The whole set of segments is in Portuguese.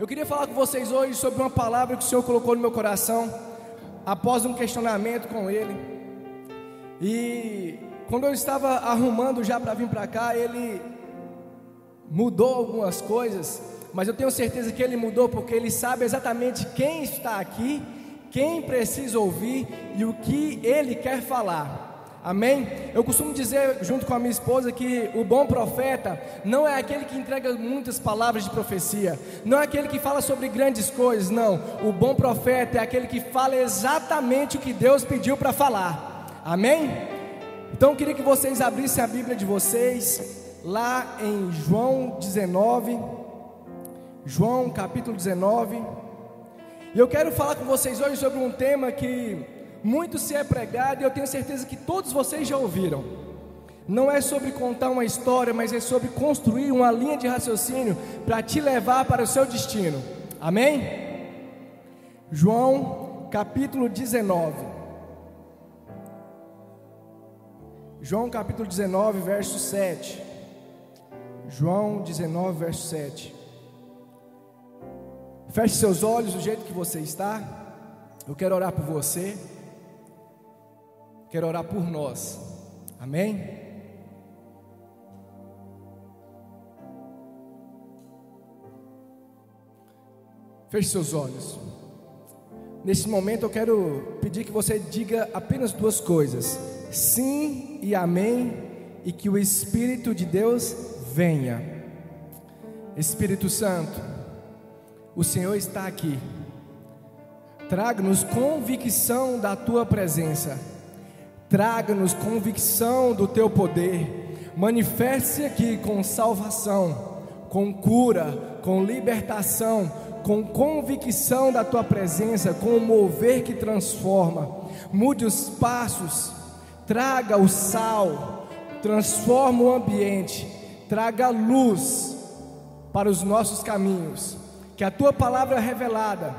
Eu queria falar com vocês hoje sobre uma palavra que o Senhor colocou no meu coração, após um questionamento com Ele. E quando eu estava arrumando já para vir para cá, Ele mudou algumas coisas, mas eu tenho certeza que Ele mudou porque Ele sabe exatamente quem está aqui, quem precisa ouvir e o que Ele quer falar. Amém? Eu costumo dizer, junto com a minha esposa, que o bom profeta não é aquele que entrega muitas palavras de profecia, não é aquele que fala sobre grandes coisas, não. O bom profeta é aquele que fala exatamente o que Deus pediu para falar. Amém? Então eu queria que vocês abrissem a Bíblia de vocês, lá em João 19, João capítulo 19. E eu quero falar com vocês hoje sobre um tema que muito se é pregado e eu tenho certeza que todos vocês já ouviram. Não é sobre contar uma história, mas é sobre construir uma linha de raciocínio para te levar para o seu destino. Amém? João capítulo 19. João capítulo 19, verso 7. João 19, verso 7. Feche seus olhos do jeito que você está. Eu quero orar por você. Quero orar por nós. Amém? Feche seus olhos. Nesse momento eu quero pedir que você diga apenas duas coisas: sim e amém, e que o Espírito de Deus venha. Espírito Santo, o Senhor está aqui. Traga-nos convicção da tua presença traga-nos convicção do teu poder, manifeste aqui com salvação, com cura, com libertação, com convicção da tua presença, com o mover que transforma. Mude os passos, traga o sal, transforma o ambiente, traga luz para os nossos caminhos. Que a tua palavra revelada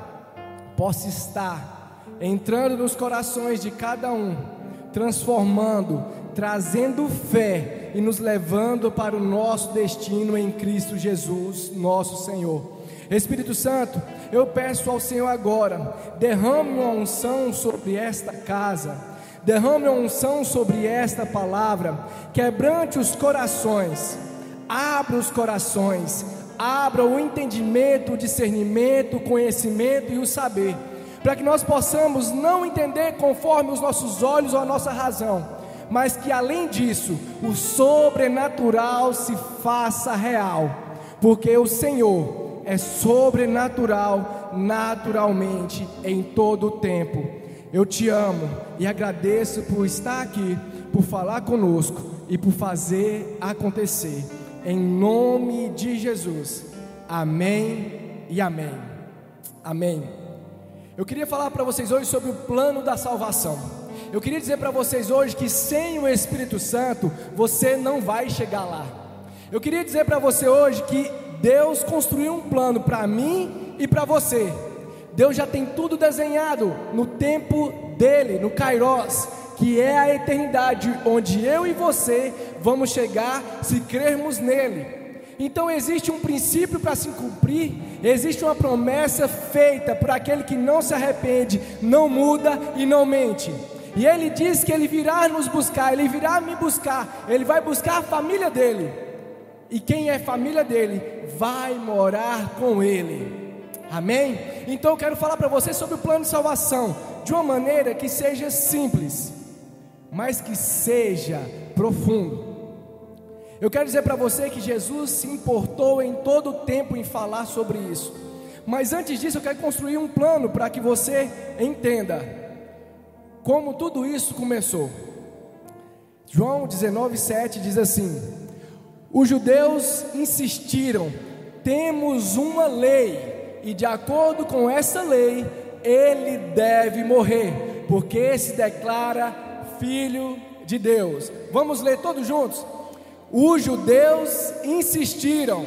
possa estar entrando nos corações de cada um transformando, trazendo fé e nos levando para o nosso destino em Cristo Jesus, nosso Senhor. Espírito Santo, eu peço ao Senhor agora, derrame uma unção sobre esta casa, derrame uma unção sobre esta palavra, quebrante os corações, abra os corações, abra o entendimento, o discernimento, o conhecimento e o saber para que nós possamos não entender conforme os nossos olhos ou a nossa razão, mas que além disso, o sobrenatural se faça real, porque o Senhor é sobrenatural naturalmente em todo o tempo. Eu te amo e agradeço por estar aqui, por falar conosco e por fazer acontecer. Em nome de Jesus. Amém e amém. Amém. Eu queria falar para vocês hoje sobre o plano da salvação. Eu queria dizer para vocês hoje que sem o Espírito Santo você não vai chegar lá. Eu queria dizer para você hoje que Deus construiu um plano para mim e para você. Deus já tem tudo desenhado no tempo dele, no Kairos, que é a eternidade onde eu e você vamos chegar se crermos nele. Então existe um princípio para se cumprir, existe uma promessa feita por aquele que não se arrepende, não muda e não mente. E ele diz que ele virá nos buscar, ele virá me buscar, ele vai buscar a família dele. E quem é família dele vai morar com ele. Amém? Então eu quero falar para você sobre o plano de salvação de uma maneira que seja simples, mas que seja profundo. Eu quero dizer para você que Jesus se importou em todo o tempo em falar sobre isso. Mas antes disso, eu quero construir um plano para que você entenda como tudo isso começou. João 19:7 diz assim: Os judeus insistiram: temos uma lei, e de acordo com essa lei, ele deve morrer, porque se declara filho de Deus. Vamos ler todos juntos? Os judeus insistiram: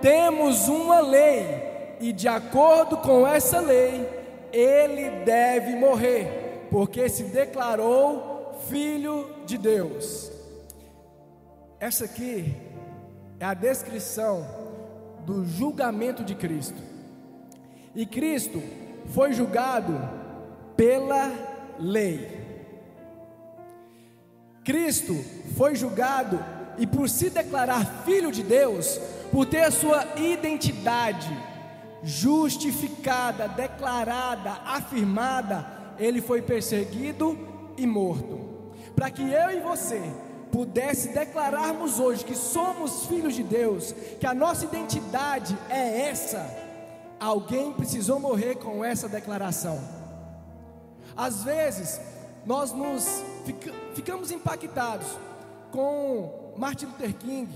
temos uma lei, e de acordo com essa lei, ele deve morrer, porque se declarou filho de Deus. Essa aqui é a descrição do julgamento de Cristo. E Cristo foi julgado pela lei. Cristo foi julgado e por se declarar filho de Deus, por ter a sua identidade justificada, declarada, afirmada, ele foi perseguido e morto. Para que eu e você pudesse declararmos hoje que somos filhos de Deus, que a nossa identidade é essa, alguém precisou morrer com essa declaração. Às vezes, nós nos fica, ficamos impactados com Martin Luther King,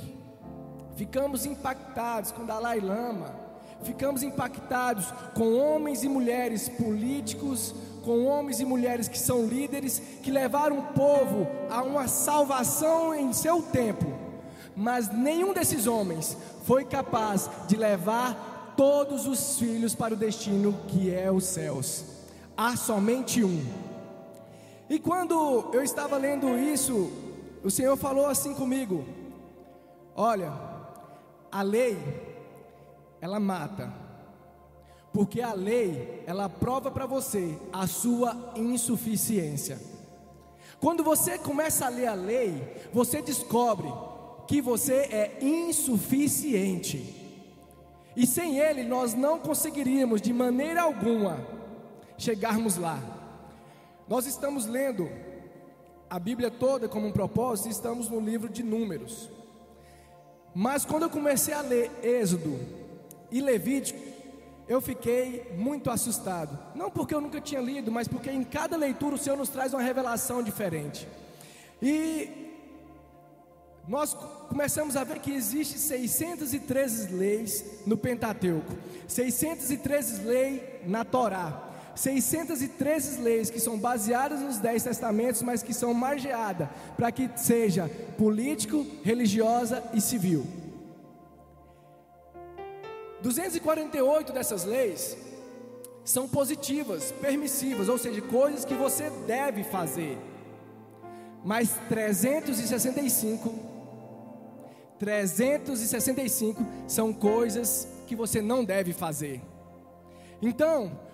ficamos impactados com Dalai Lama, ficamos impactados com homens e mulheres políticos, com homens e mulheres que são líderes, que levaram o povo a uma salvação em seu tempo, mas nenhum desses homens foi capaz de levar todos os filhos para o destino que é os céus. Há somente um. E quando eu estava lendo isso, o Senhor falou assim comigo: Olha, a lei, ela mata, porque a lei, ela prova para você a sua insuficiência. Quando você começa a ler a lei, você descobre que você é insuficiente. E sem ele nós não conseguiríamos de maneira alguma chegarmos lá. Nós estamos lendo a Bíblia toda como um propósito, estamos no livro de Números. Mas quando eu comecei a ler Êxodo e Levítico, eu fiquei muito assustado. Não porque eu nunca tinha lido, mas porque em cada leitura o Senhor nos traz uma revelação diferente. E nós começamos a ver que existe 613 leis no Pentateuco, 613 leis na Torá. 613 leis que são baseadas nos dez testamentos, mas que são margeadas para que seja político, religiosa e civil. 248 dessas leis são positivas, permissivas, ou seja, coisas que você deve fazer. Mas 365 365 são coisas que você não deve fazer. Então,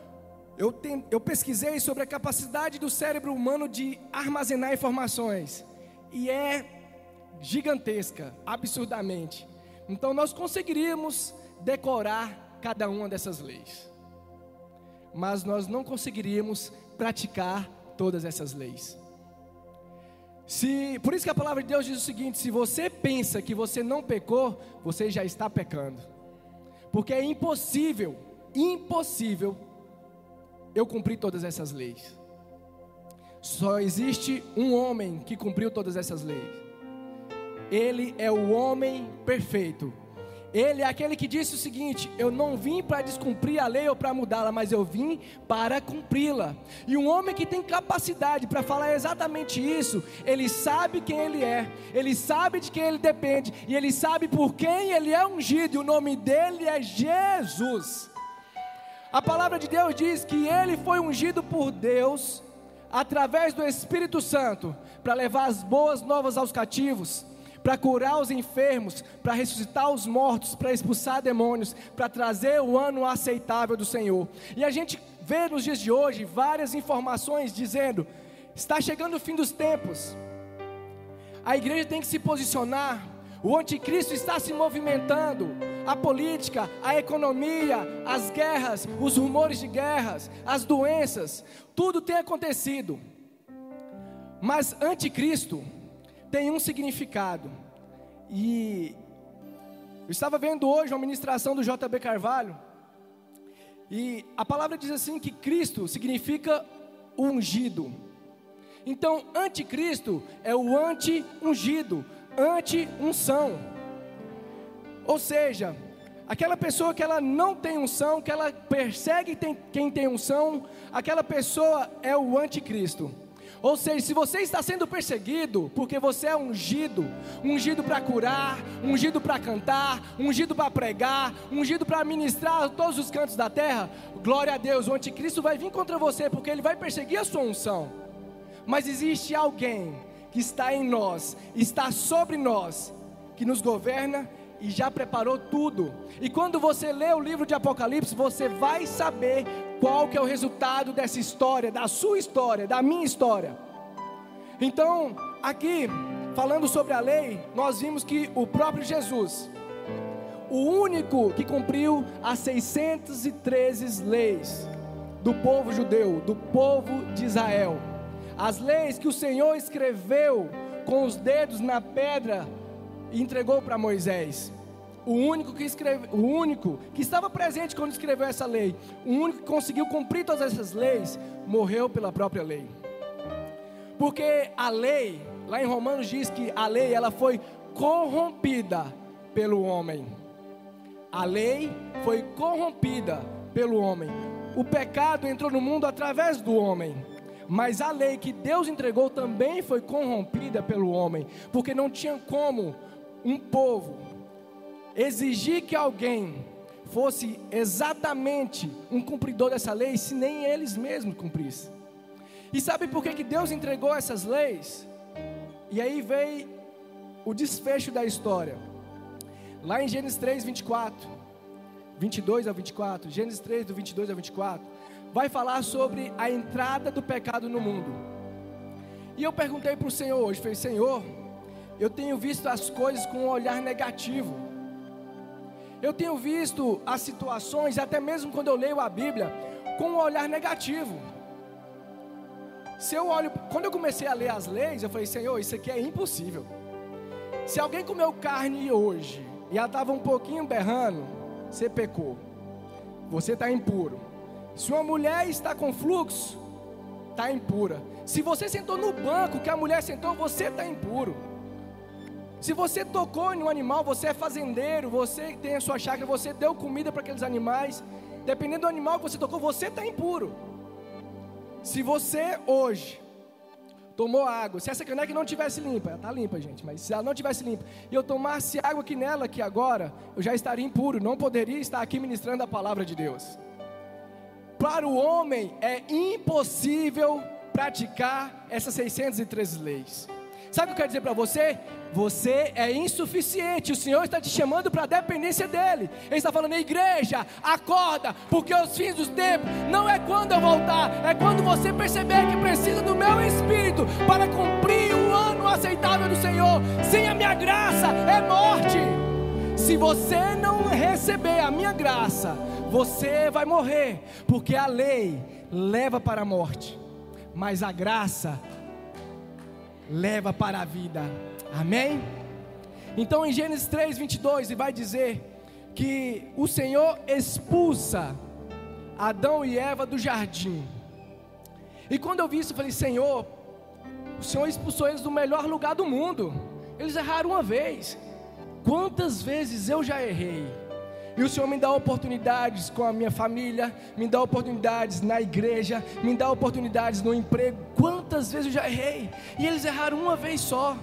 eu, tem, eu pesquisei sobre a capacidade do cérebro humano de armazenar informações, e é gigantesca, absurdamente. Então, nós conseguiríamos decorar cada uma dessas leis, mas nós não conseguiríamos praticar todas essas leis. Se, por isso que a palavra de Deus diz o seguinte: se você pensa que você não pecou, você já está pecando, porque é impossível, impossível eu cumpri todas essas leis. Só existe um homem que cumpriu todas essas leis. Ele é o homem perfeito. Ele é aquele que disse o seguinte: Eu não vim para descumprir a lei ou para mudá-la, mas eu vim para cumpri-la. E um homem que tem capacidade para falar exatamente isso, ele sabe quem ele é, ele sabe de quem ele depende, e ele sabe por quem ele é ungido, e o nome dele é Jesus. A palavra de Deus diz que ele foi ungido por Deus através do Espírito Santo para levar as boas novas aos cativos, para curar os enfermos, para ressuscitar os mortos, para expulsar demônios, para trazer o ano aceitável do Senhor. E a gente vê nos dias de hoje várias informações dizendo: está chegando o fim dos tempos. A igreja tem que se posicionar o anticristo está se movimentando. A política, a economia, as guerras, os rumores de guerras, as doenças, tudo tem acontecido. Mas anticristo tem um significado. E eu estava vendo hoje uma ministração do JB Carvalho. E a palavra diz assim que Cristo significa ungido. Então, anticristo é o anti-ungido, anti-unção. Ou seja, aquela pessoa que ela não tem unção, que ela persegue quem tem unção, aquela pessoa é o anticristo. Ou seja, se você está sendo perseguido porque você é ungido, ungido para curar, ungido para cantar, ungido para pregar, ungido para ministrar todos os cantos da terra, glória a Deus, o anticristo vai vir contra você porque ele vai perseguir a sua unção. Mas existe alguém que está em nós, está sobre nós, que nos governa e já preparou tudo. E quando você lê o livro de Apocalipse, você vai saber qual que é o resultado dessa história, da sua história, da minha história. Então, aqui, falando sobre a lei, nós vimos que o próprio Jesus, o único que cumpriu as 613 leis do povo judeu, do povo de Israel, as leis que o Senhor escreveu com os dedos na pedra e entregou para Moisés. O único que escreve, o único que estava presente quando escreveu essa lei, o único que conseguiu cumprir todas essas leis, morreu pela própria lei. Porque a lei, lá em Romanos diz que a lei ela foi corrompida pelo homem. A lei foi corrompida pelo homem. O pecado entrou no mundo através do homem. Mas a lei que Deus entregou também foi corrompida pelo homem, porque não tinha como um povo exigir que alguém fosse exatamente um cumpridor dessa lei se nem eles mesmos cumprissem. E sabe por que, que Deus entregou essas leis? E aí veio o desfecho da história. Lá em Gênesis 3, 24, 22 a 24, Gênesis 3, do 22 a 24, vai falar sobre a entrada do pecado no mundo. E eu perguntei para o Senhor hoje, falei, Senhor, eu tenho visto as coisas com um olhar negativo. Eu tenho visto as situações, até mesmo quando eu leio a Bíblia, com um olhar negativo. Se eu olho, quando eu comecei a ler as leis, eu falei, Senhor, isso aqui é impossível. Se alguém comeu carne hoje e ela estava um pouquinho berrando, você pecou. Você está impuro. Se uma mulher está com fluxo, está impura. Se você sentou no banco que a mulher sentou, você está impuro. Se você tocou em um animal, você é fazendeiro, você tem a sua chácara, você deu comida para aqueles animais, dependendo do animal que você tocou, você está impuro. Se você hoje tomou água, se essa caneca não tivesse limpa, ela está limpa, gente, mas se ela não tivesse limpa, e eu tomasse água aqui nela, aqui agora, eu já estaria impuro, não poderia estar aqui ministrando a palavra de Deus. Para o homem é impossível praticar essas 613 leis. Sabe o que eu quero dizer para você? Você é insuficiente. O Senhor está te chamando para a dependência dEle. Ele está falando, igreja, acorda, porque os fins dos tempos não é quando eu voltar, é quando você perceber que precisa do meu Espírito para cumprir o ano aceitável do Senhor. Sem a minha graça é morte. Se você não receber a minha graça, você vai morrer, porque a lei leva para a morte, mas a graça leva para a vida. Amém? Então em Gênesis 3, 22, ele vai dizer que o Senhor expulsa Adão e Eva do jardim. E quando eu vi isso, eu falei: Senhor, o Senhor expulsou eles do melhor lugar do mundo. Eles erraram uma vez. Quantas vezes eu já errei? E o Senhor me dá oportunidades com a minha família, me dá oportunidades na igreja, me dá oportunidades no emprego. Quantas vezes eu já errei? E eles erraram uma vez só.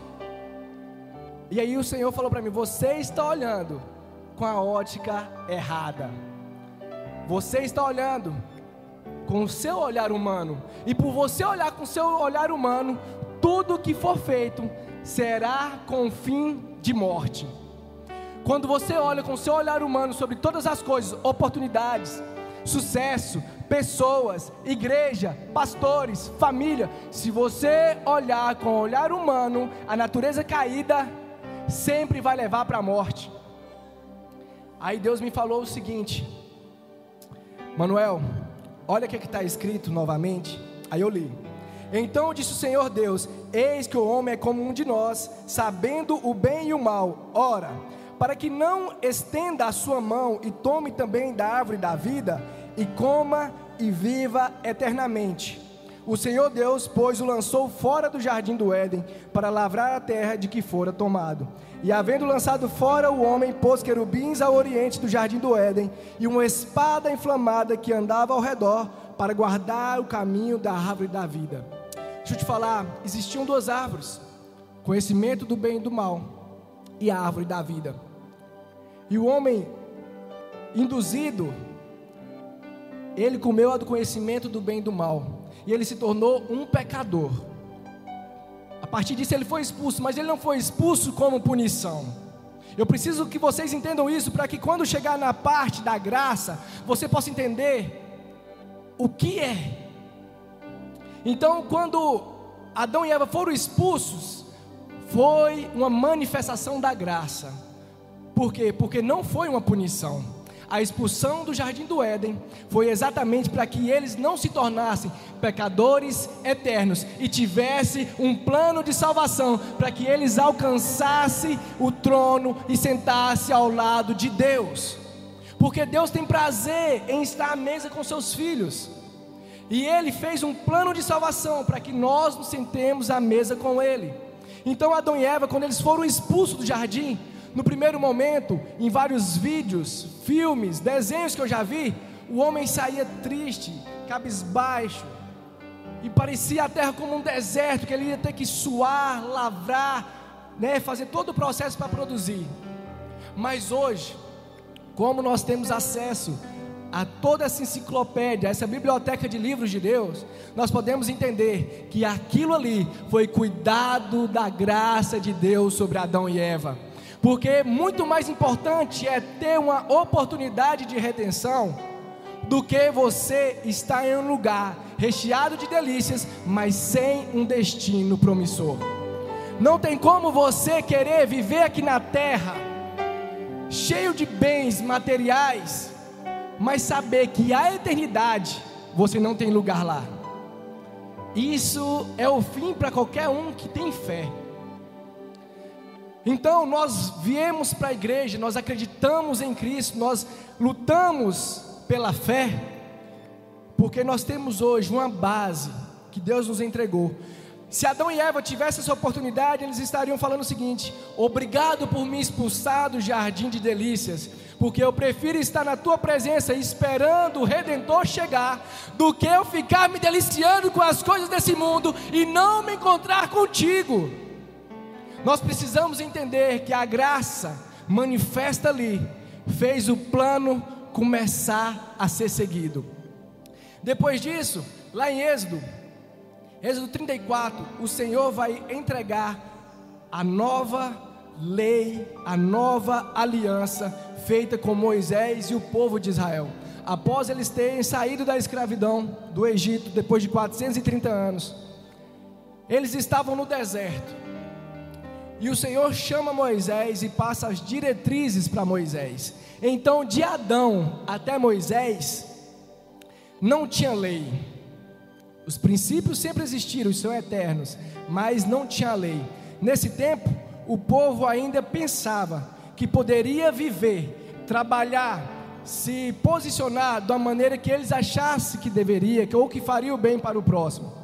E aí o Senhor falou para mim: Você está olhando com a ótica errada. Você está olhando com o seu olhar humano. E por você olhar com o seu olhar humano, tudo que for feito será com fim de morte. Quando você olha com seu olhar humano sobre todas as coisas, oportunidades, sucesso, pessoas, igreja, pastores, família, se você olhar com o olhar humano, a natureza caída sempre vai levar para a morte. Aí Deus me falou o seguinte: Manuel, olha o que está escrito novamente. Aí eu li. Então disse o Senhor Deus: Eis que o homem é como um de nós, sabendo o bem e o mal. Ora, para que não estenda a sua mão e tome também da árvore da vida, e coma e viva eternamente. O Senhor Deus, pois, o lançou fora do jardim do Éden, para lavrar a terra de que fora tomado. E havendo lançado fora o homem, pôs querubins ao oriente do jardim do Éden, e uma espada inflamada que andava ao redor, para guardar o caminho da árvore da vida. Deixa eu te falar, existiam duas árvores: conhecimento do bem e do mal, e a árvore da vida. E o homem induzido, ele comeu a do conhecimento do bem e do mal, e ele se tornou um pecador. A partir disso ele foi expulso, mas ele não foi expulso como punição. Eu preciso que vocês entendam isso para que quando chegar na parte da graça, você possa entender o que é. Então, quando Adão e Eva foram expulsos, foi uma manifestação da graça. Por quê? Porque não foi uma punição. A expulsão do jardim do Éden foi exatamente para que eles não se tornassem pecadores eternos e tivesse um plano de salvação para que eles alcançassem o trono e sentassem ao lado de Deus. Porque Deus tem prazer em estar à mesa com seus filhos. E ele fez um plano de salvação para que nós nos sentemos à mesa com ele. Então Adão e Eva, quando eles foram expulsos do jardim, no primeiro momento, em vários vídeos, filmes, desenhos que eu já vi, o homem saía triste, cabisbaixo, e parecia a terra como um deserto, que ele ia ter que suar, lavrar, né, fazer todo o processo para produzir. Mas hoje, como nós temos acesso a toda essa enciclopédia, essa biblioteca de livros de Deus, nós podemos entender que aquilo ali foi cuidado da graça de Deus sobre Adão e Eva. Porque muito mais importante é ter uma oportunidade de redenção do que você estar em um lugar recheado de delícias, mas sem um destino promissor. Não tem como você querer viver aqui na terra cheio de bens materiais, mas saber que a eternidade você não tem lugar lá. Isso é o fim para qualquer um que tem fé. Então nós viemos para a igreja, nós acreditamos em Cristo, nós lutamos pela fé, porque nós temos hoje uma base que Deus nos entregou. Se Adão e Eva tivessem essa oportunidade, eles estariam falando o seguinte: Obrigado por me expulsar do jardim de delícias, porque eu prefiro estar na tua presença esperando o redentor chegar, do que eu ficar me deliciando com as coisas desse mundo e não me encontrar contigo. Nós precisamos entender que a graça manifesta ali fez o plano começar a ser seguido. Depois disso, lá em Êxodo, Êxodo 34, o Senhor vai entregar a nova lei, a nova aliança feita com Moisés e o povo de Israel. Após eles terem saído da escravidão do Egito, depois de 430 anos, eles estavam no deserto. E o Senhor chama Moisés e passa as diretrizes para Moisés. Então, de Adão até Moisés, não tinha lei. Os princípios sempre existiram, são eternos, mas não tinha lei. Nesse tempo, o povo ainda pensava que poderia viver, trabalhar, se posicionar da maneira que eles achassem que deveria, ou que faria o bem para o próximo.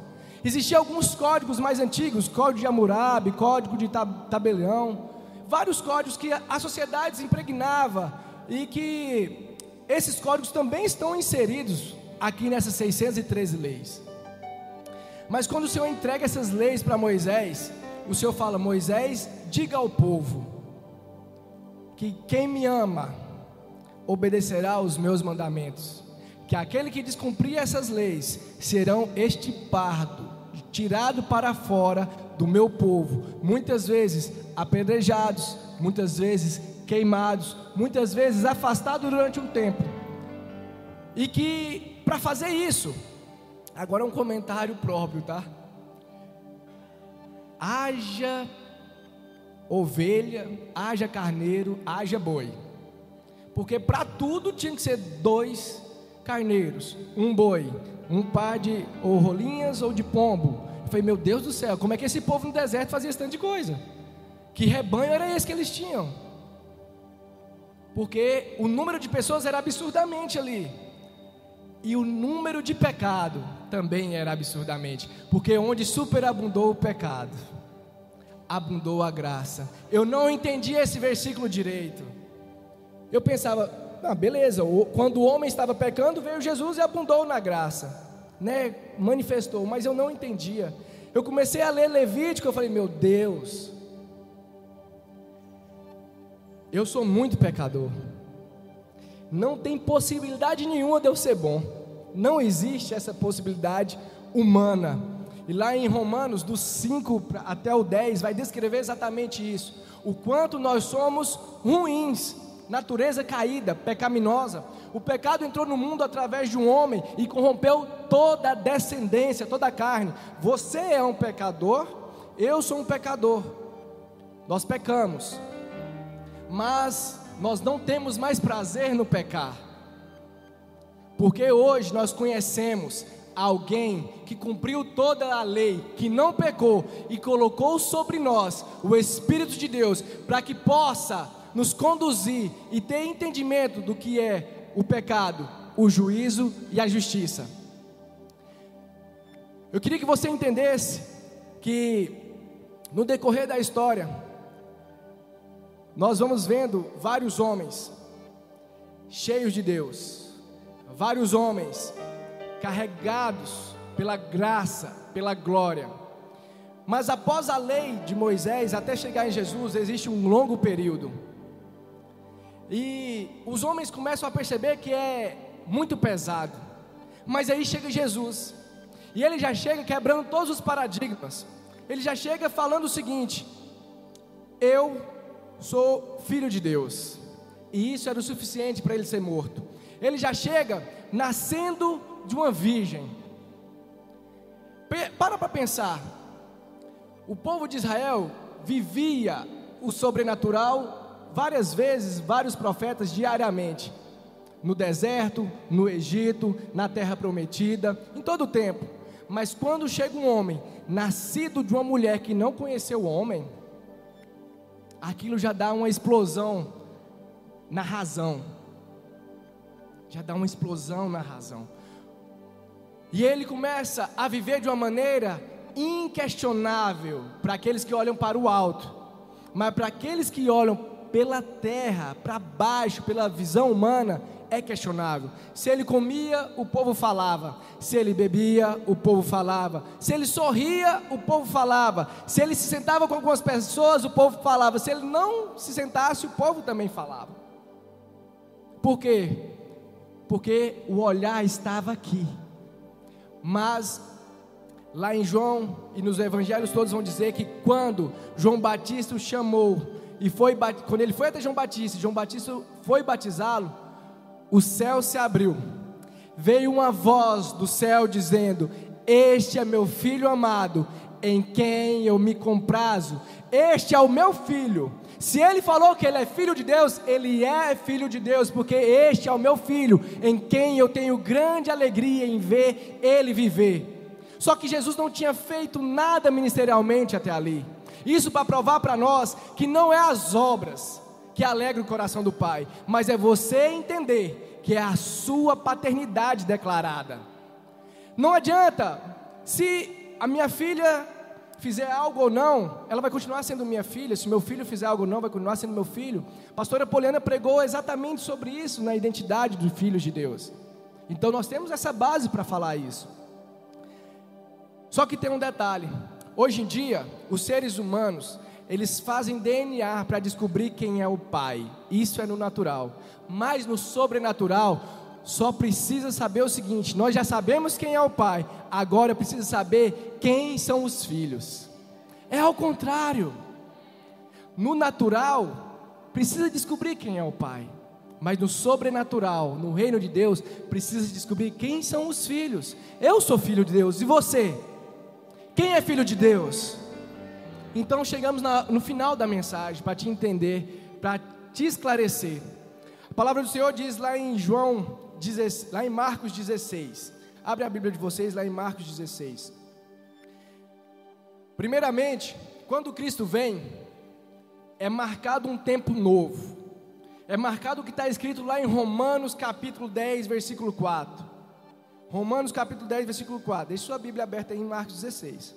Existiam alguns códigos mais antigos, código de Hammurabi, código de tabelião, vários códigos que a sociedade impregnava e que esses códigos também estão inseridos aqui nessas 613 leis. Mas quando o Senhor entrega essas leis para Moisés, o Senhor fala: Moisés, diga ao povo que quem me ama obedecerá aos meus mandamentos, que aquele que descumprir essas leis serão estipado tirado para fora do meu povo, muitas vezes apedrejados, muitas vezes queimados, muitas vezes afastados durante um tempo. E que para fazer isso, agora um comentário próprio, tá? Haja ovelha, haja carneiro, haja boi. Porque para tudo tinha que ser dois carneiros, um boi, um par de ou rolinhas ou de pombo. Eu falei, meu Deus do céu, como é que esse povo no deserto fazia esse tanto de coisa? Que rebanho era esse que eles tinham? Porque o número de pessoas era absurdamente ali. E o número de pecado também era absurdamente. Porque onde superabundou o pecado, abundou a graça. Eu não entendi esse versículo direito. Eu pensava, ah, beleza, quando o homem estava pecando, veio Jesus e abundou na graça, né? Manifestou, mas eu não entendia. Eu comecei a ler Levítico, eu falei, meu Deus, eu sou muito pecador. Não tem possibilidade nenhuma de eu ser bom. Não existe essa possibilidade humana. E lá em Romanos, do 5 até o 10, vai descrever exatamente isso. O quanto nós somos ruins, natureza caída, pecaminosa. O pecado entrou no mundo através de um homem e corrompeu toda a descendência, toda a carne. Você é um pecador, eu sou um pecador. Nós pecamos, mas nós não temos mais prazer no pecar, porque hoje nós conhecemos alguém que cumpriu toda a lei, que não pecou e colocou sobre nós o Espírito de Deus para que possa nos conduzir e ter entendimento do que é o pecado, o juízo e a justiça. Eu queria que você entendesse que no decorrer da história nós vamos vendo vários homens cheios de Deus, vários homens carregados pela graça, pela glória. Mas após a lei de Moisés, até chegar em Jesus, existe um longo período. E os homens começam a perceber que é muito pesado. Mas aí chega Jesus. E ele já chega quebrando todos os paradigmas. Ele já chega falando o seguinte: Eu sou filho de Deus. E isso era o suficiente para ele ser morto. Ele já chega nascendo de uma virgem. Para para pensar. O povo de Israel vivia o sobrenatural várias vezes, vários profetas diariamente. No deserto, no Egito, na terra prometida, em todo o tempo. Mas quando chega um homem nascido de uma mulher que não conheceu o homem, aquilo já dá uma explosão na razão. Já dá uma explosão na razão. E ele começa a viver de uma maneira inquestionável para aqueles que olham para o alto, mas para aqueles que olham pela terra, para baixo, pela visão humana, é questionável. Se ele comia, o povo falava. Se ele bebia, o povo falava. Se ele sorria, o povo falava. Se ele se sentava com algumas pessoas, o povo falava. Se ele não se sentasse, o povo também falava. Por quê? Porque o olhar estava aqui. Mas lá em João e nos evangelhos todos vão dizer que quando João Batista o chamou e foi quando ele foi até João Batista, João Batista foi batizá-lo, o céu se abriu. Veio uma voz do céu dizendo: Este é meu filho amado, em quem eu me comprazo. Este é o meu filho. Se ele falou que ele é filho de Deus, ele é filho de Deus, porque este é o meu filho, em quem eu tenho grande alegria em ver ele viver. Só que Jesus não tinha feito nada ministerialmente até ali. Isso para provar para nós que não é as obras, que alegra o coração do Pai, mas é você entender que é a sua paternidade declarada. Não adianta, se a minha filha fizer algo ou não, ela vai continuar sendo minha filha. Se meu filho fizer algo ou não, vai continuar sendo meu filho. Pastora Poliana pregou exatamente sobre isso na identidade dos filhos de Deus. Então nós temos essa base para falar isso. Só que tem um detalhe: hoje em dia, os seres humanos, eles fazem DNA para descobrir quem é o pai. Isso é no natural. Mas no sobrenatural, só precisa saber o seguinte: nós já sabemos quem é o pai, agora precisa saber quem são os filhos. É ao contrário. No natural, precisa descobrir quem é o pai. Mas no sobrenatural, no reino de Deus, precisa descobrir quem são os filhos. Eu sou filho de Deus, e você? Quem é filho de Deus? Então chegamos na, no final da mensagem para te entender, para te esclarecer. A palavra do Senhor diz lá em João, lá em Marcos 16. Abre a Bíblia de vocês lá em Marcos 16. Primeiramente, quando Cristo vem, é marcado um tempo novo. É marcado o que está escrito lá em Romanos capítulo 10, versículo 4. Romanos capítulo 10, versículo 4. Deixe sua Bíblia aberta aí em Marcos 16.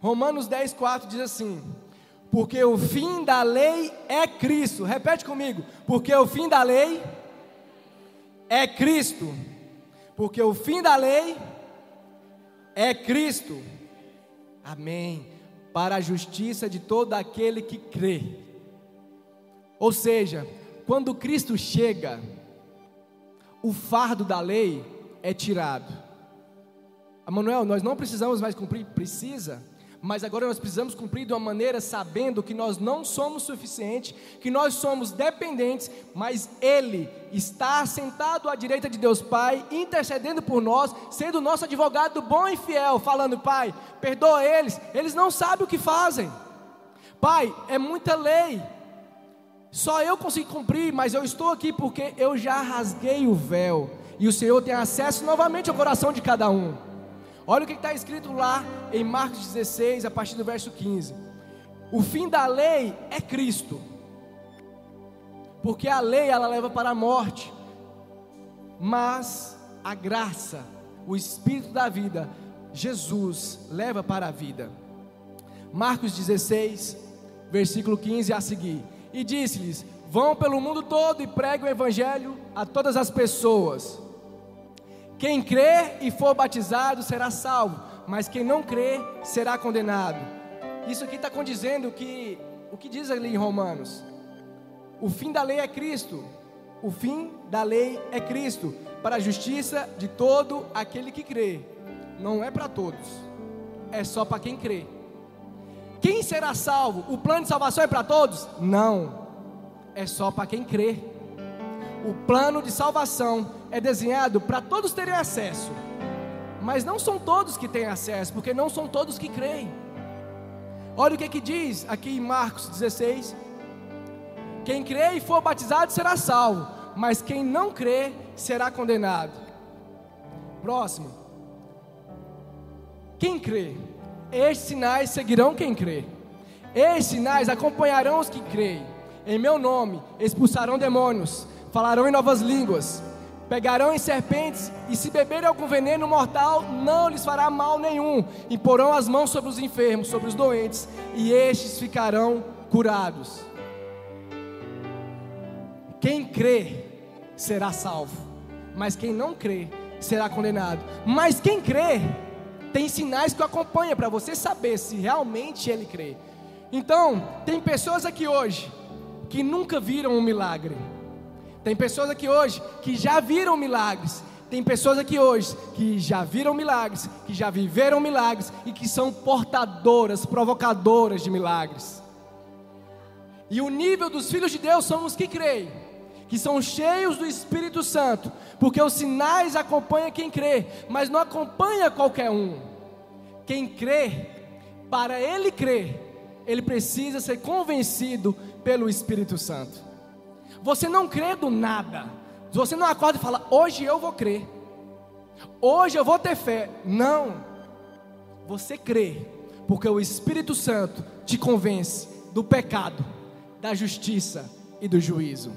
Romanos 10, 4 diz assim: Porque o fim da lei é Cristo. Repete comigo. Porque o fim da lei é Cristo. Porque o fim da lei é Cristo. Amém. Para a justiça de todo aquele que crê. Ou seja, quando Cristo chega, o fardo da lei é tirado. Manuel, nós não precisamos mais cumprir? Precisa. Mas agora nós precisamos cumprir de uma maneira sabendo que nós não somos suficientes, que nós somos dependentes, mas Ele está sentado à direita de Deus Pai, intercedendo por nós, sendo nosso advogado bom e fiel, falando: Pai, perdoa eles, eles não sabem o que fazem. Pai, é muita lei, só eu consigo cumprir, mas eu estou aqui porque eu já rasguei o véu, e o Senhor tem acesso novamente ao coração de cada um. Olha o que está escrito lá em Marcos 16, a partir do verso 15. O fim da lei é Cristo. Porque a lei ela leva para a morte. Mas a graça, o espírito da vida, Jesus leva para a vida. Marcos 16, versículo 15 a seguir. E disse-lhes: Vão pelo mundo todo e preguem o evangelho a todas as pessoas. Quem crê e for batizado será salvo, mas quem não crê será condenado. Isso aqui está condizendo que o que diz ali em Romanos? O fim da lei é Cristo. O fim da lei é Cristo, para a justiça de todo aquele que crê. Não é para todos, é só para quem crê. Quem será salvo? O plano de salvação é para todos? Não, é só para quem crê. O plano de salvação é desenhado para todos terem acesso, mas não são todos que têm acesso, porque não são todos que creem. Olha o que, que diz aqui em Marcos 16: quem crê e for batizado será salvo, mas quem não crê será condenado. Próximo. Quem crê? Estes sinais seguirão quem crê. Estes sinais acompanharão os que creem. Em meu nome expulsarão demônios, falarão em novas línguas pegarão em serpentes, e se beberem algum veneno mortal, não lhes fará mal nenhum. E porão as mãos sobre os enfermos, sobre os doentes, e estes ficarão curados. Quem crê será salvo, mas quem não crê será condenado. Mas quem crê tem sinais que o acompanham para você saber se realmente ele crê. Então, tem pessoas aqui hoje que nunca viram um milagre tem pessoas aqui hoje que já viram milagres. Tem pessoas aqui hoje que já viram milagres, que já viveram milagres e que são portadoras, provocadoras de milagres. E o nível dos filhos de Deus são os que creem, que são cheios do Espírito Santo, porque os sinais acompanham quem crê, mas não acompanha qualquer um. Quem crê, para ele crer, ele precisa ser convencido pelo Espírito Santo. Você não crê do nada. Você não acorda e fala, hoje eu vou crer. Hoje eu vou ter fé. Não. Você crê, porque o Espírito Santo te convence do pecado, da justiça e do juízo.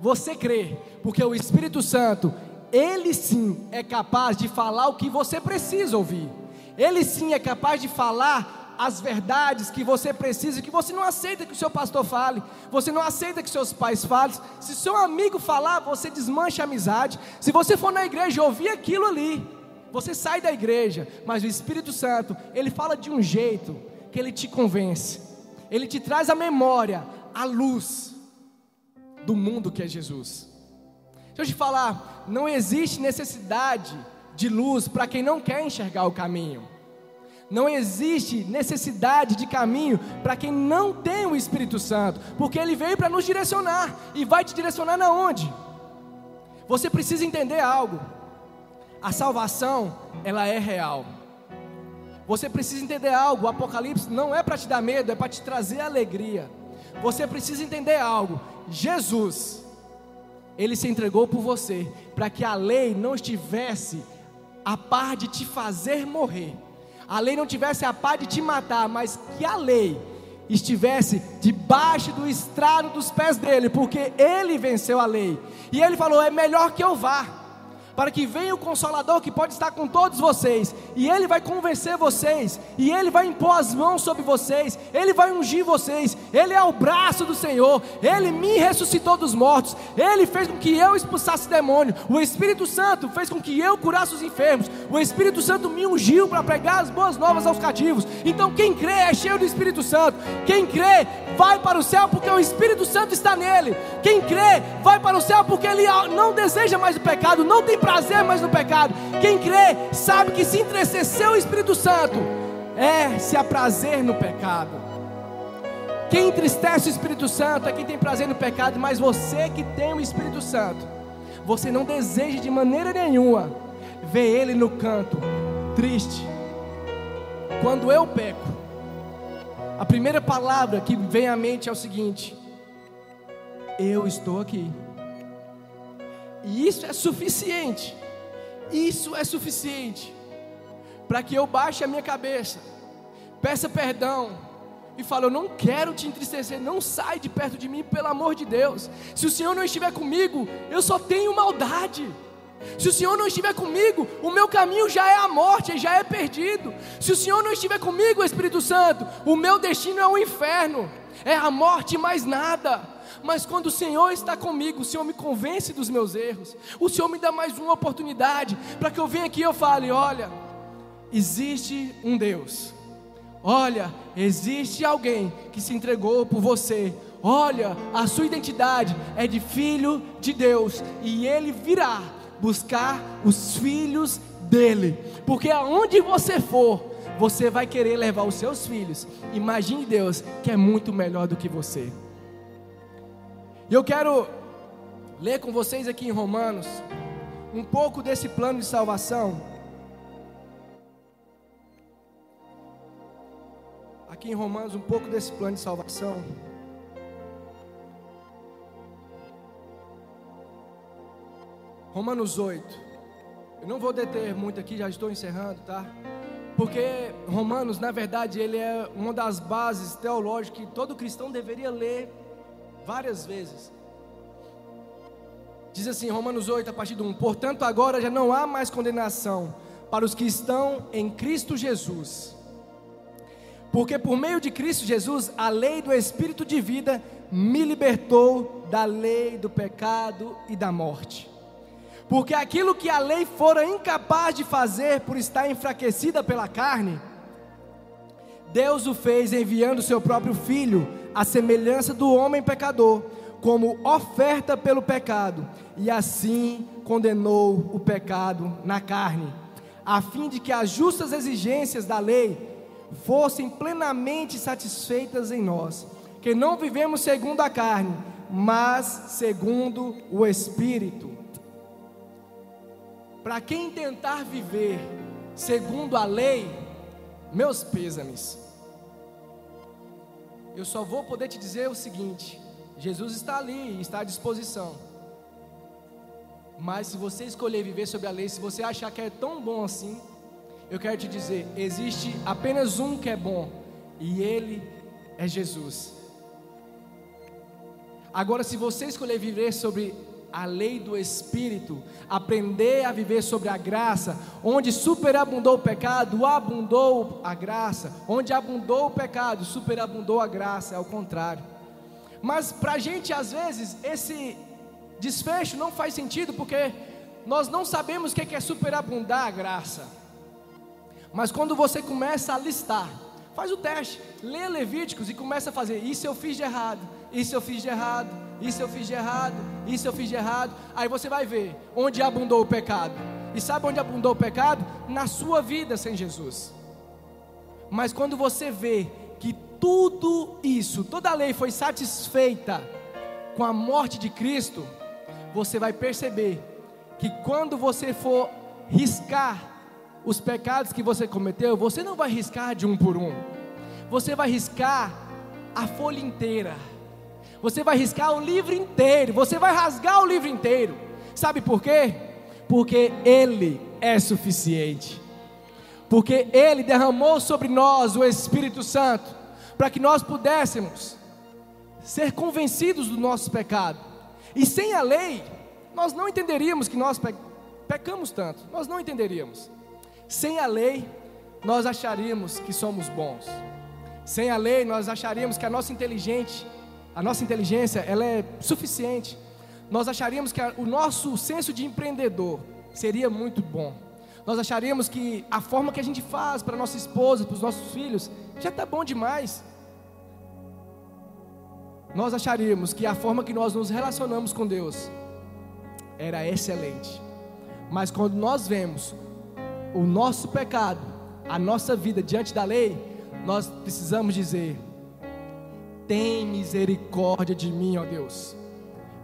Você crê, porque o Espírito Santo, ele sim é capaz de falar o que você precisa ouvir. Ele sim é capaz de falar as verdades que você precisa, que você não aceita que o seu pastor fale, você não aceita que seus pais falem. Se seu amigo falar, você desmancha a amizade. Se você for na igreja ouvir aquilo ali, você sai da igreja, mas o Espírito Santo, ele fala de um jeito que ele te convence. Ele te traz a memória, a luz do mundo que é Jesus. Deixa eu te falar, não existe necessidade de luz para quem não quer enxergar o caminho. Não existe necessidade de caminho para quem não tem o Espírito Santo, porque ele veio para nos direcionar e vai te direcionar na onde? Você precisa entender algo. A salvação, ela é real. Você precisa entender algo. O Apocalipse não é para te dar medo, é para te trazer alegria. Você precisa entender algo. Jesus, ele se entregou por você para que a lei não estivesse a par de te fazer morrer a lei não tivesse a paz de te matar, mas que a lei estivesse debaixo do estrado dos pés dele, porque ele venceu a lei. E ele falou: é melhor que eu vá para que venha o Consolador que pode estar com todos vocês, e Ele vai convencer vocês, e Ele vai impor as mãos sobre vocês, Ele vai ungir vocês, Ele é o braço do Senhor, Ele me ressuscitou dos mortos, Ele fez com que eu expulsasse demônio, o Espírito Santo fez com que eu curasse os enfermos, o Espírito Santo me ungiu para pregar as boas novas aos cativos. Então, quem crê é cheio do Espírito Santo, quem crê vai para o céu porque o Espírito Santo está nele, quem crê vai para o céu porque ele não deseja mais o pecado, não tem prazer mais no pecado. Quem crê sabe que se entristecer o Espírito Santo é se aprazer no pecado. Quem entristece o Espírito Santo é quem tem prazer no pecado, mas você que tem o Espírito Santo, você não deseja de maneira nenhuma ver ele no canto, triste. Quando eu peco, a primeira palavra que vem à mente é o seguinte: eu estou aqui. E isso é suficiente. Isso é suficiente para que eu baixe a minha cabeça, peça perdão e fale: Eu não quero te entristecer, não sai de perto de mim, pelo amor de Deus. Se o Senhor não estiver comigo, eu só tenho maldade. Se o Senhor não estiver comigo, o meu caminho já é a morte, já é perdido. Se o Senhor não estiver comigo, Espírito Santo, o meu destino é o inferno, é a morte mais nada. Mas quando o Senhor está comigo, o Senhor me convence dos meus erros. O Senhor me dá mais uma oportunidade para que eu venha aqui e eu fale: olha, existe um Deus. Olha, existe alguém que se entregou por você. Olha, a sua identidade é de filho de Deus e ele virá buscar os filhos dele. Porque aonde você for, você vai querer levar os seus filhos. Imagine Deus que é muito melhor do que você. E eu quero ler com vocês aqui em Romanos um pouco desse plano de salvação. Aqui em Romanos, um pouco desse plano de salvação. Romanos 8. Eu não vou deter muito aqui, já estou encerrando, tá? Porque Romanos, na verdade, ele é uma das bases teológicas que todo cristão deveria ler várias vezes. Diz assim, Romanos 8, a partir do 1: Portanto, agora já não há mais condenação para os que estão em Cristo Jesus. Porque por meio de Cristo Jesus, a lei do Espírito de vida me libertou da lei do pecado e da morte. Porque aquilo que a lei fora incapaz de fazer por estar enfraquecida pela carne, Deus o fez enviando seu próprio filho a semelhança do homem pecador, como oferta pelo pecado, e assim condenou o pecado na carne, a fim de que as justas exigências da lei fossem plenamente satisfeitas em nós, que não vivemos segundo a carne, mas segundo o Espírito. Para quem tentar viver segundo a lei, meus pêsames eu só vou poder te dizer o seguinte: Jesus está ali, está à disposição. Mas se você escolher viver sobre a lei, se você achar que é tão bom assim, eu quero te dizer: existe apenas um que é bom, e ele é Jesus. Agora, se você escolher viver sobre a lei do Espírito, aprender a viver sobre a graça, onde superabundou o pecado, abundou a graça, onde abundou o pecado, superabundou a graça, é o contrário. Mas para a gente, às vezes, esse desfecho não faz sentido, porque nós não sabemos o que é superabundar a graça. Mas quando você começa a listar, faz o teste, lê Levíticos e começa a fazer: isso eu fiz de errado, isso eu fiz de errado, isso eu fiz de errado, isso eu fiz de errado. Aí você vai ver onde abundou o pecado. E sabe onde abundou o pecado? Na sua vida sem Jesus. Mas quando você vê que tudo isso, toda a lei foi satisfeita com a morte de Cristo, você vai perceber que quando você for riscar os pecados que você cometeu, você não vai riscar de um por um, você vai riscar a folha inteira você vai riscar o livro inteiro, você vai rasgar o livro inteiro. Sabe por quê? Porque Ele é suficiente. Porque Ele derramou sobre nós o Espírito Santo, para que nós pudéssemos ser convencidos do nosso pecado. E sem a lei, nós não entenderíamos que nós pecamos tanto, nós não entenderíamos. Sem a lei, nós acharíamos que somos bons. Sem a lei, nós acharíamos que a nossa inteligente a nossa inteligência ela é suficiente. Nós acharíamos que a, o nosso senso de empreendedor seria muito bom. Nós acharíamos que a forma que a gente faz para nossa esposa, para os nossos filhos, já está bom demais. Nós acharíamos que a forma que nós nos relacionamos com Deus era excelente. Mas quando nós vemos o nosso pecado, a nossa vida diante da lei, nós precisamos dizer: tem misericórdia de mim, ó Deus.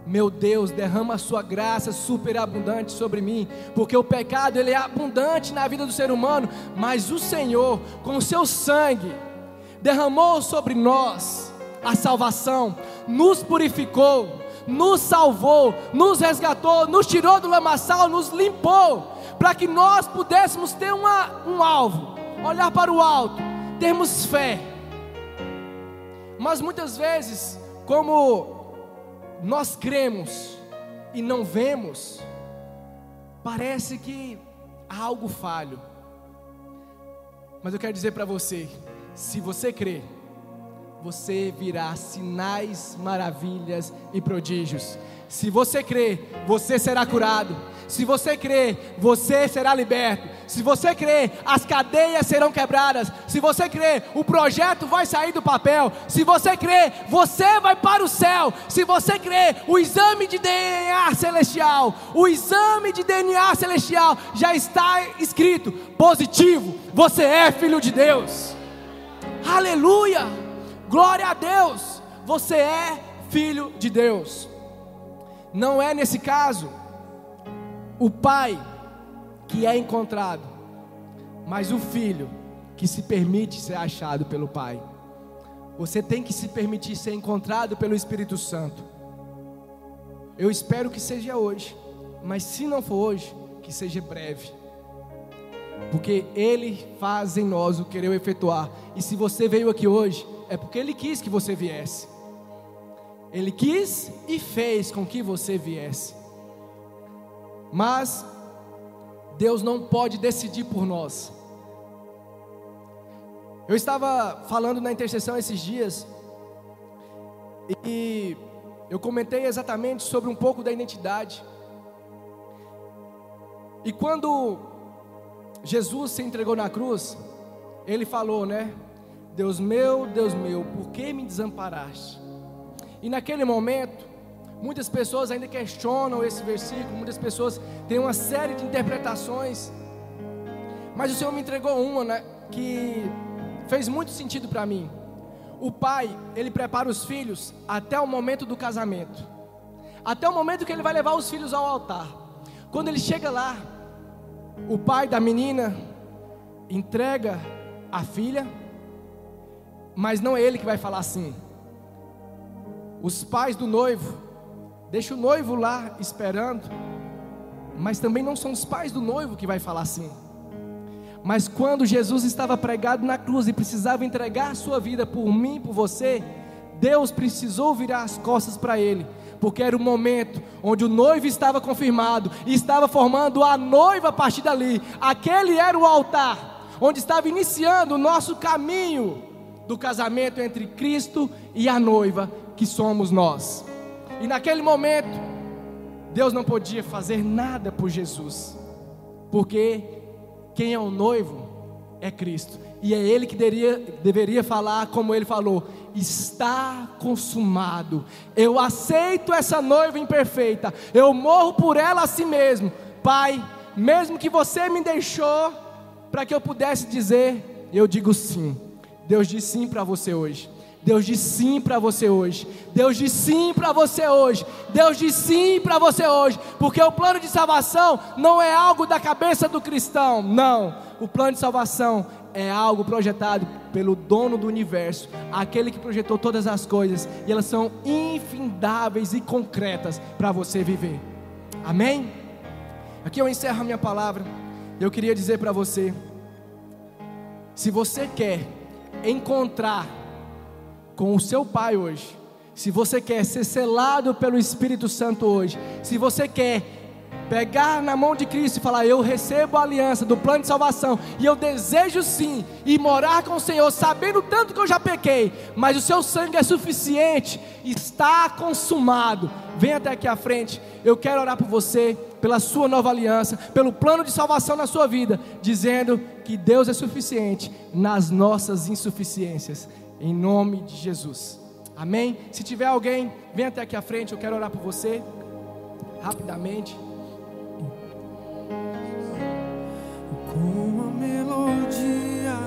Meu Deus, derrama a sua graça superabundante sobre mim, porque o pecado ele é abundante na vida do ser humano, mas o Senhor, com o seu sangue, derramou sobre nós a salvação, nos purificou, nos salvou, nos resgatou, nos tirou do lamaçal, nos limpou, para que nós pudéssemos ter uma, um alvo, olhar para o alto, termos fé. Mas muitas vezes, como nós cremos e não vemos, parece que há algo falho. Mas eu quero dizer para você: se você crer, você virá sinais, maravilhas e prodígios. Se você crer, você será curado. Se você crer, você será liberto. Se você crer, as cadeias serão quebradas. Se você crer, o projeto vai sair do papel. Se você crer, você vai para o céu. Se você crer, o exame de DNA celestial, o exame de DNA celestial já está escrito positivo. Você é filho de Deus. Aleluia! Glória a Deus. Você é filho de Deus. Não é nesse caso o pai que é encontrado, mas o filho que se permite ser achado pelo pai. Você tem que se permitir ser encontrado pelo Espírito Santo. Eu espero que seja hoje, mas se não for hoje, que seja breve. Porque Ele faz em nós o querer efetuar. E se você veio aqui hoje, é porque Ele quis que você viesse. Ele quis e fez com que você viesse. Mas Deus não pode decidir por nós. Eu estava falando na intercessão esses dias e eu comentei exatamente sobre um pouco da identidade. E quando Jesus se entregou na cruz, ele falou, né? Deus meu, Deus meu, por que me desamparaste? E naquele momento, muitas pessoas ainda questionam esse versículo, muitas pessoas têm uma série de interpretações, mas o Senhor me entregou uma né, que fez muito sentido para mim. O pai, ele prepara os filhos até o momento do casamento, até o momento que ele vai levar os filhos ao altar. Quando ele chega lá, o pai da menina entrega a filha, mas não é ele que vai falar assim. Os pais do noivo deixam o noivo lá esperando, mas também não são os pais do noivo que vai falar assim. Mas quando Jesus estava pregado na cruz e precisava entregar a sua vida por mim, por você, Deus precisou virar as costas para ele, porque era o momento onde o noivo estava confirmado e estava formando a noiva a partir dali. Aquele era o altar, onde estava iniciando o nosso caminho do casamento entre Cristo e a noiva, que somos nós. E naquele momento, Deus não podia fazer nada por Jesus, porque quem é o noivo é Cristo, e é Ele que deveria, deveria falar como Ele falou: está consumado. Eu aceito essa noiva imperfeita, eu morro por ela a si mesmo, Pai. Mesmo que você me deixou para que eu pudesse dizer, eu digo sim. Deus diz sim para você hoje. Deus diz sim para você hoje. Deus diz sim para você hoje. Deus diz sim para você hoje. Porque o plano de salvação não é algo da cabeça do cristão. Não. O plano de salvação é algo projetado pelo dono do universo, aquele que projetou todas as coisas, e elas são infindáveis e concretas para você viver. Amém? Aqui eu encerro a minha palavra. Eu queria dizer para você: se você quer encontrar com o seu pai hoje, se você quer ser selado pelo Espírito Santo hoje, se você quer pegar na mão de Cristo e falar: Eu recebo a aliança do plano de salvação e eu desejo sim ir morar com o Senhor, sabendo tanto que eu já pequei, mas o seu sangue é suficiente, está consumado. Vem até aqui à frente, eu quero orar por você, pela sua nova aliança, pelo plano de salvação na sua vida, dizendo que Deus é suficiente nas nossas insuficiências em nome de Jesus. Amém? Se tiver alguém, vem até aqui à frente, eu quero orar por você, rapidamente. Com a melodia,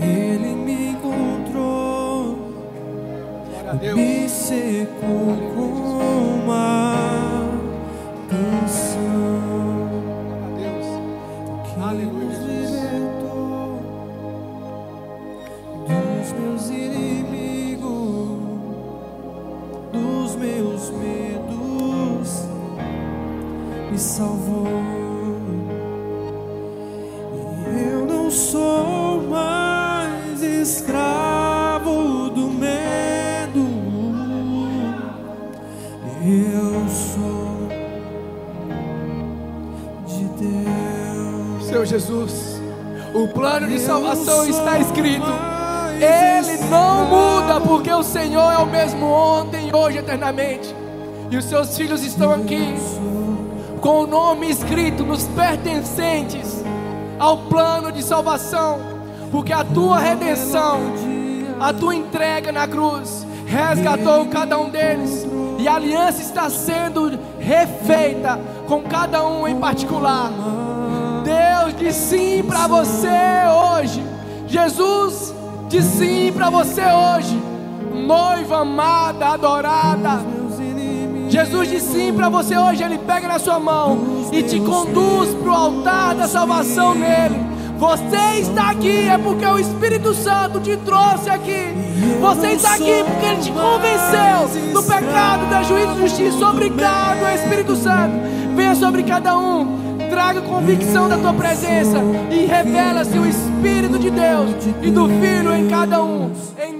ele me encontrou, me secou com uma. Escravo do medo. Eu sou de Deus. Seu Jesus, o plano de salvação está escrito. Ele não muda, porque o Senhor é o mesmo ontem, hoje, eternamente. E os seus filhos estão aqui com o nome escrito nos pertencentes ao plano de salvação, porque a tua redenção, a tua entrega na cruz, resgatou cada um deles, e a aliança está sendo refeita com cada um em particular. Deus diz sim para você hoje. Jesus diz sim para você hoje. Noiva amada, adorada. Jesus diz sim para você hoje. Ele pega na sua mão e te conduz para o altar da salvação nele. Você está aqui é porque o Espírito Santo te trouxe aqui. Você está aqui porque ele te convenceu do pecado, da juízo e justiça. Obrigado, Espírito Santo. Venha sobre cada um traga convicção da tua presença e revela-se o Espírito de Deus e do Filho em cada um. Em